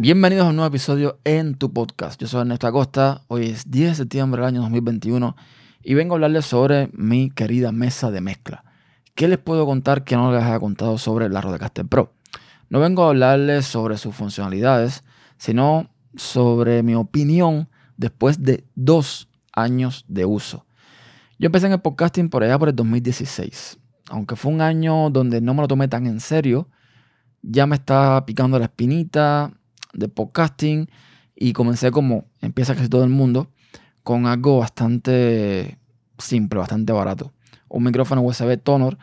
Bienvenidos a un nuevo episodio en tu podcast. Yo soy Ernesto Acosta. Hoy es 10 de septiembre del año 2021 y vengo a hablarles sobre mi querida mesa de mezcla. ¿Qué les puedo contar que no les haya contado sobre la Rodecaster Pro? No vengo a hablarles sobre sus funcionalidades, sino sobre mi opinión después de dos años de uso. Yo empecé en el podcasting por allá por el 2016. Aunque fue un año donde no me lo tomé tan en serio, ya me estaba picando la espinita, de podcasting y comencé como empieza casi todo el mundo con algo bastante simple, bastante barato. Un micrófono USB Tonor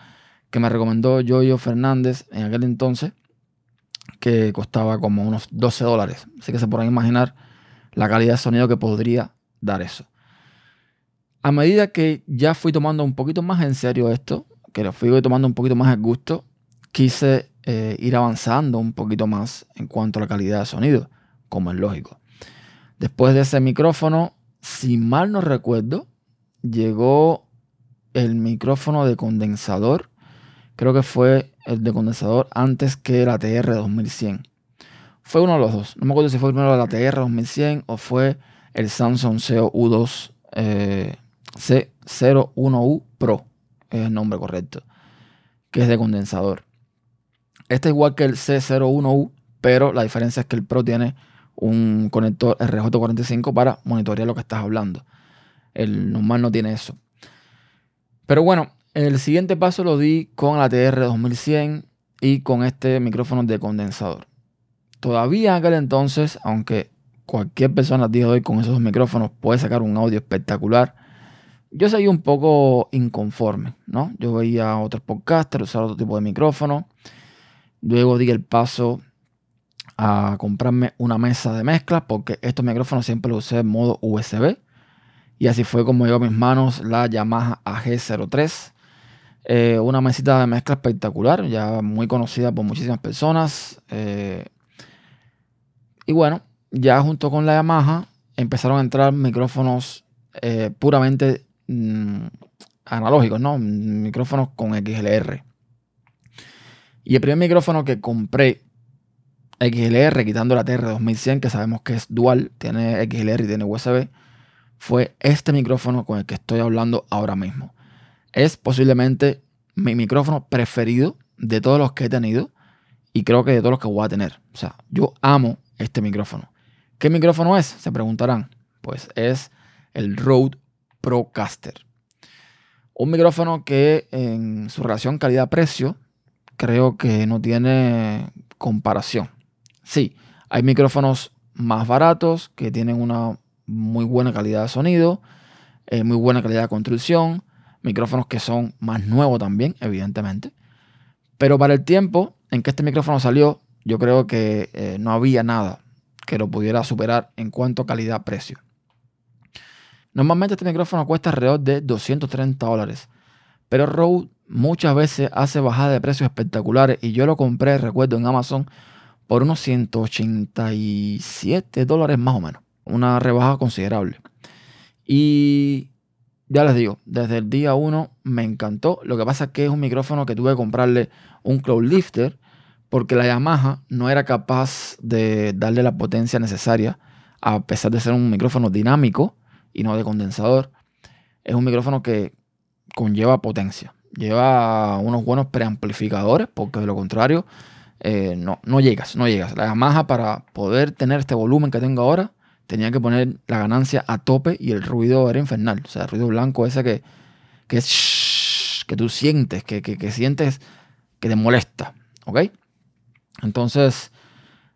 que me recomendó Yoyo Fernández en aquel entonces que costaba como unos 12 dólares. Así que se pueden imaginar la calidad de sonido que podría dar eso. A medida que ya fui tomando un poquito más en serio esto, que lo fui tomando un poquito más el gusto, quise eh, ir avanzando un poquito más en cuanto a la calidad de sonido, como es lógico. Después de ese micrófono, si mal no recuerdo, llegó el micrófono de condensador. Creo que fue el de condensador antes que la TR 2100. Fue uno de los dos. No me acuerdo si fue primero la TR 2100 o fue el Samsung CO-U2 eh, C01U Pro. Es el nombre correcto. Que es de condensador. Este es igual que el C01U, pero la diferencia es que el Pro tiene un conector RJ45 para monitorear lo que estás hablando. El normal no tiene eso. Pero bueno, el siguiente paso lo di con la TR2100 y con este micrófono de condensador. Todavía en aquel entonces, aunque cualquier persona a día de hoy con esos micrófonos puede sacar un audio espectacular, yo seguía un poco inconforme, ¿no? Yo veía otros podcasters usar otro tipo de micrófono Luego di el paso a comprarme una mesa de mezclas porque estos micrófonos siempre los usé en modo USB. Y así fue como llegó a mis manos la Yamaha AG03. Eh, una mesita de mezcla espectacular, ya muy conocida por muchísimas personas. Eh, y bueno, ya junto con la Yamaha empezaron a entrar micrófonos eh, puramente mm, analógicos, ¿no? Micrófonos con XLR. Y el primer micrófono que compré XLR, quitando la TR2100, que sabemos que es dual, tiene XLR y tiene USB, fue este micrófono con el que estoy hablando ahora mismo. Es posiblemente mi micrófono preferido de todos los que he tenido y creo que de todos los que voy a tener. O sea, yo amo este micrófono. ¿Qué micrófono es? Se preguntarán. Pues es el Rode Procaster. Un micrófono que en su relación calidad-precio creo que no tiene comparación. Sí, hay micrófonos más baratos que tienen una muy buena calidad de sonido, eh, muy buena calidad de construcción, micrófonos que son más nuevos también, evidentemente. Pero para el tiempo en que este micrófono salió, yo creo que eh, no había nada que lo pudiera superar en cuanto a calidad-precio. Normalmente este micrófono cuesta alrededor de 230 dólares, pero Rode muchas veces hace bajadas de precios espectaculares y yo lo compré, recuerdo, en Amazon por unos 187 dólares más o menos. Una rebaja considerable. Y ya les digo, desde el día 1 me encantó. Lo que pasa es que es un micrófono que tuve que comprarle un cloud lifter porque la Yamaha no era capaz de darle la potencia necesaria a pesar de ser un micrófono dinámico y no de condensador. Es un micrófono que conlleva potencia lleva unos buenos preamplificadores, porque de lo contrario, eh, no, no llegas, no llegas. La Yamaha para poder tener este volumen que tengo ahora, tenía que poner la ganancia a tope y el ruido era infernal. O sea, el ruido blanco ese que, que es que tú sientes, que, sientes que te molesta. ¿Ok? Entonces,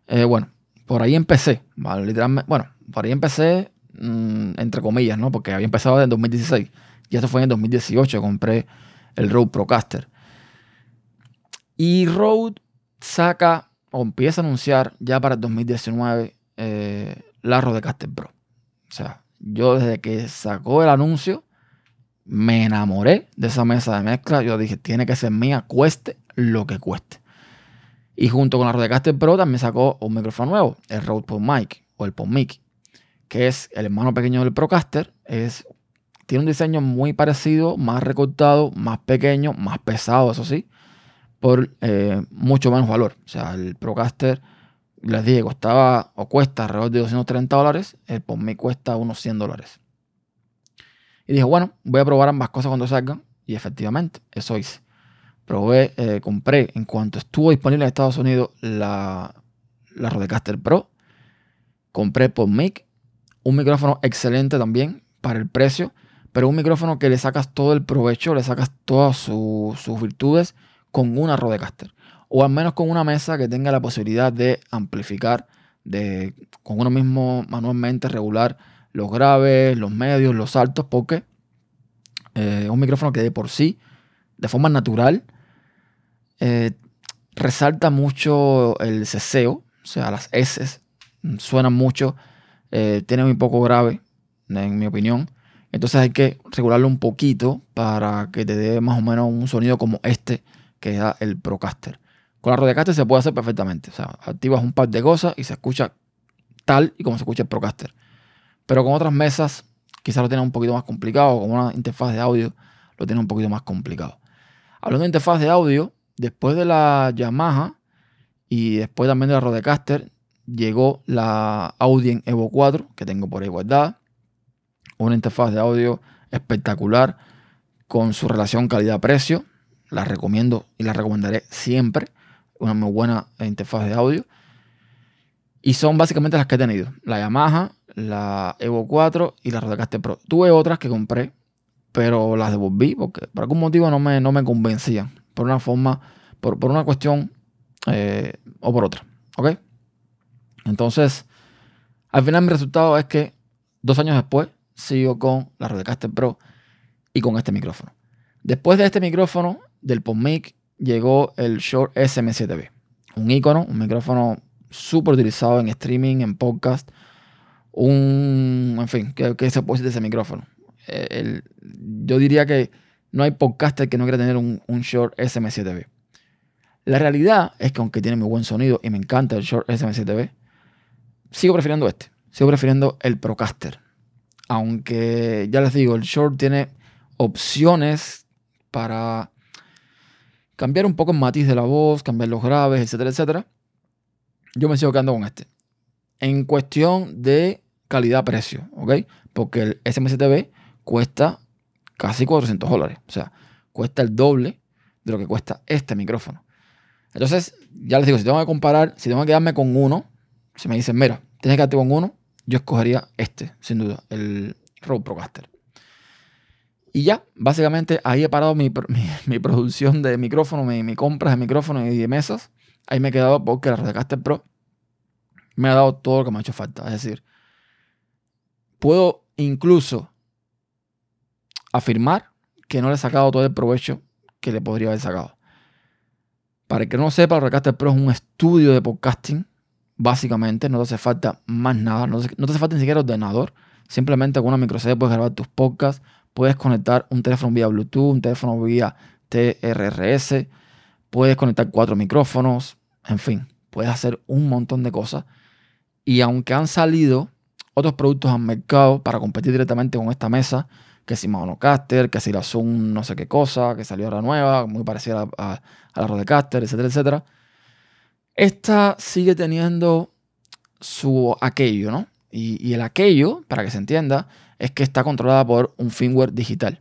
eh, bueno, por ahí empecé. Literalmente, bueno, por ahí empecé, mm, entre comillas, ¿no? Porque había empezado en 2016. Y esto fue en 2018. Compré el Rode Procaster. Y Rode saca o empieza a anunciar ya para el 2019 eh, la Rodecaster Pro. O sea, yo desde que sacó el anuncio me enamoré de esa mesa de mezcla. Yo dije, tiene que ser mía, cueste lo que cueste. Y junto con la Rodecaster Pro también sacó un micrófono nuevo, el Rode PodMic o el PodMic, que es el hermano pequeño del Procaster. Es tiene un diseño muy parecido, más recortado, más pequeño, más pesado, eso sí, por eh, mucho menos valor. O sea, el Procaster les dije, costaba o cuesta alrededor de 230 dólares, el por cuesta unos 100 dólares. Y dije, bueno, voy a probar ambas cosas cuando salgan. Y efectivamente, eso hice. Probé, eh, compré en cuanto estuvo disponible en Estados Unidos la, la Rodecaster Pro. Compré por Mic, un micrófono excelente también para el precio, pero un micrófono que le sacas todo el provecho, le sacas todas sus virtudes con una Rodecaster o al menos con una mesa que tenga la posibilidad de amplificar, de con uno mismo manualmente regular los graves, los medios, los altos, porque eh, un micrófono que de por sí, de forma natural, eh, resalta mucho el ceseo, o sea, las S suenan mucho, eh, tiene muy poco grave, en mi opinión. Entonces hay que regularlo un poquito para que te dé más o menos un sonido como este que da el Procaster. Con la Rodecaster se puede hacer perfectamente. O sea, activas un par de cosas y se escucha tal y como se escucha el Procaster. Pero con otras mesas quizás lo tiene un poquito más complicado. Con una interfaz de audio lo tiene un poquito más complicado. Hablando de interfaz de audio, después de la Yamaha y después también de la Rodecaster, llegó la Audien Evo 4 que tengo por ahí guardada. Una interfaz de audio espectacular con su relación calidad-precio. La recomiendo y la recomendaré siempre una muy buena interfaz de audio. Y son básicamente las que he tenido. La Yamaha, la Evo 4 y la Rodecaster Pro. Tuve otras que compré, pero las devolví porque por algún motivo no me, no me convencían. Por una forma, por, una cuestión eh, o por otra. ¿Ok? Entonces, al final mi resultado es que dos años después sigo con la Rodecaster Pro y con este micrófono. Después de este micrófono, del PodMic llegó el Shure SM7B. Un icono, un micrófono súper utilizado en streaming, en podcast. Un, en fin, ¿qué, se puede decir de ese micrófono? Eh, yo diría que no hay podcaster que no quiera tener un, un Shure SM7B. La realidad es que aunque tiene muy buen sonido y me encanta el Shure SM7B, sigo prefiriendo este. Sigo prefiriendo el Procaster. Aunque ya les digo, el Shure tiene opciones para cambiar un poco el matiz de la voz, cambiar los graves, etcétera, etcétera. Yo me sigo quedando con este. En cuestión de calidad-precio, ¿ok? Porque el SM7B cuesta casi 400 dólares. O sea, cuesta el doble de lo que cuesta este micrófono. Entonces, ya les digo, si tengo que comparar, si tengo que quedarme con uno, si me dicen, mira, tienes que quedarte con uno, yo escogería este, sin duda, el Rode Procaster. Y ya, básicamente ahí he parado mi, producción de micrófono, mi, compras de micrófono y de mesas. Ahí me he quedado porque la Rodecaster Pro me ha dado todo lo que me ha hecho falta. Es decir, puedo incluso afirmar que no le he sacado todo el provecho que le podría haber sacado. Para el que no sepa, Rodecaster Pro es un estudio de podcasting. Básicamente, no te hace falta más nada. No no te hace falta ni siquiera ordenador. Simplemente con una micro puedes grabar tus podcasts Puedes conectar un teléfono vía Bluetooth, un teléfono vía TRRS, puedes conectar cuatro micrófonos, en fin, puedes hacer un montón de cosas. Y aunque han salido otros productos al mercado para competir directamente con esta mesa, que si Monocaster, que si la Zoom no sé qué cosa, que salió ahora nueva, muy parecida a, a la Rodecaster, etcétera, etcétera. Esta sigue teniendo su aquello, ¿no? Y, el aquello, para que se entienda, es que está controlada por un firmware digital.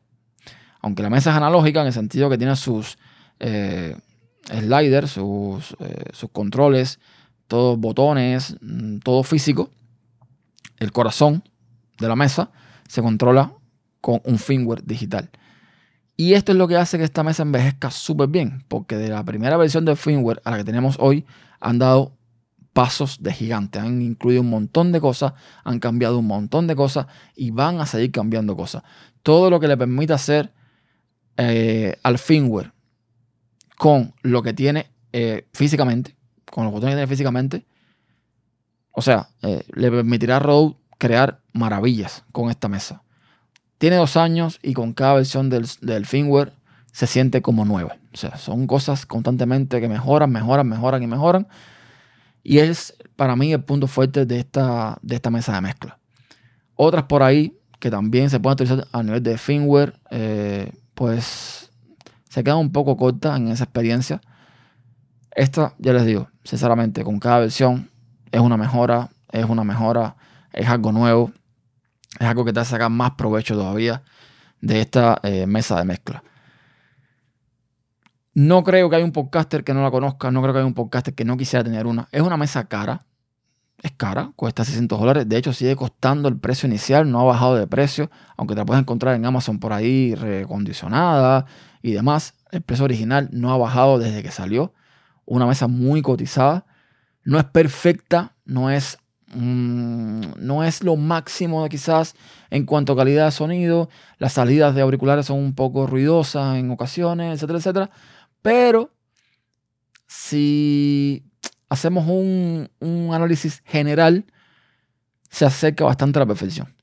Aunque la mesa es analógica en el sentido que tiene sus eh, sliders, sus, eh, sus, controles, todos botones, mm, todo físico, el corazón de la mesa se controla con un firmware digital. Y esto es lo que hace que esta mesa envejezca súper bien, porque de la primera versión del firmware a la que tenemos hoy han dado pasos de gigante. Han incluido un montón de cosas, han cambiado un montón de cosas y van a seguir cambiando cosas. Todo lo que le permite hacer eh, al firmware con lo que tiene eh, físicamente, con los botones que tiene físicamente, o sea, eh, le permitirá a Rode crear maravillas con esta mesa. Tiene dos años y con cada versión del, del firmware se siente como nueva. O sea, son cosas constantemente que mejoran, mejoran, mejoran y mejoran y es para mí el punto fuerte de esta, de esta mesa de mezcla. Otras por ahí que también se pueden utilizar a nivel de firmware, eh, pues se quedan un poco cortas en esa experiencia. Esta, ya les digo, sinceramente, con cada versión es una mejora, es una mejora, es algo nuevo, es algo que te hace sacar más provecho todavía de esta eh, mesa de mezcla. No creo que haya un podcaster que no la conozca, no creo que haya un podcaster que no quisiera tener una. Es una mesa cara, es cara, cuesta 600 dólares. De hecho, sigue costando el precio inicial, no ha bajado de precio, aunque te la puedes encontrar en Amazon por ahí recondicionada y demás. El precio original no ha bajado desde que salió. Una mesa muy cotizada. No es perfecta, no es, mm, no es lo máximo quizás en cuanto a calidad de sonido. Las salidas de auriculares son un poco ruidosas en ocasiones, etcétera, etcétera. Pero si hacemos un, análisis general, se acerca bastante a la perfección.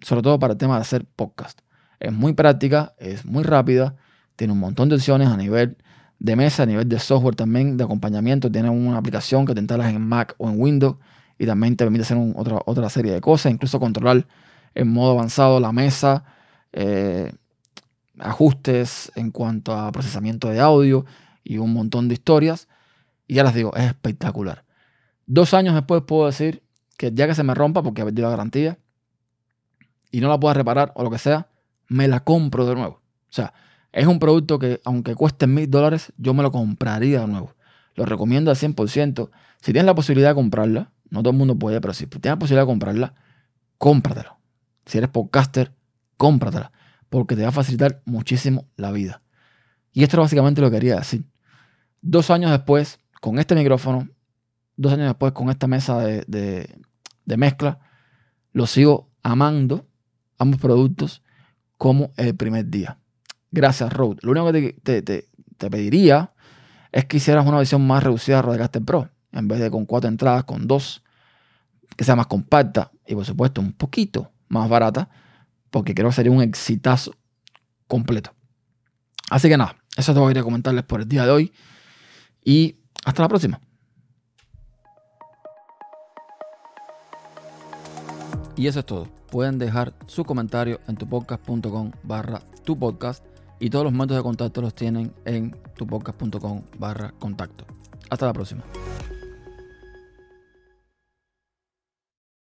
Sobre todo para el tema de hacer podcast. Es muy práctica, es muy rápida, tiene un montón de opciones a nivel de mesa, a nivel de software también, de acompañamiento. Tiene una aplicación que te instalas en Mac o en Windows y también te permite hacer otra, otra serie de cosas, incluso controlar en modo avanzado la mesa, eh, ajustes en cuanto a procesamiento de audio y un montón de historias. Y ya les digo, es espectacular. Dos años después puedo decir que ya que se me rompa porque he perdido la garantía y no la pueda reparar o lo que sea, me la compro de nuevo. O sea, es un producto que aunque cueste mil dólares, yo me lo compraría de nuevo. Lo recomiendo al 100%. Si tienes la posibilidad de comprarla, no todo el mundo puede, pero si tienes la posibilidad de comprarla, cómpratela. Si eres podcaster, cómpratela. Porque te va a facilitar muchísimo la vida. Y esto es básicamente lo que quería decir. Dos años después, con este micrófono, dos años después con esta mesa de, mezcla, lo sigo amando, ambos productos, como el primer día. Gracias, Rode. Lo único que te, pediría es que hicieras una versión más reducida de Rodecaster Pro. En vez de con cuatro entradas, con dos. Que sea más compacta y, por supuesto, un poquito más barata. Porque creo que sería un exitazo completo. Así que nada, eso te voy a ir a comentarles por el día de hoy. Y hasta la próxima. Y eso es todo. Pueden dejar su comentario en tupodcast.com barra tu podcast y todos los métodos de contacto los tienen en tupodcast.com barra contacto. Hasta la próxima.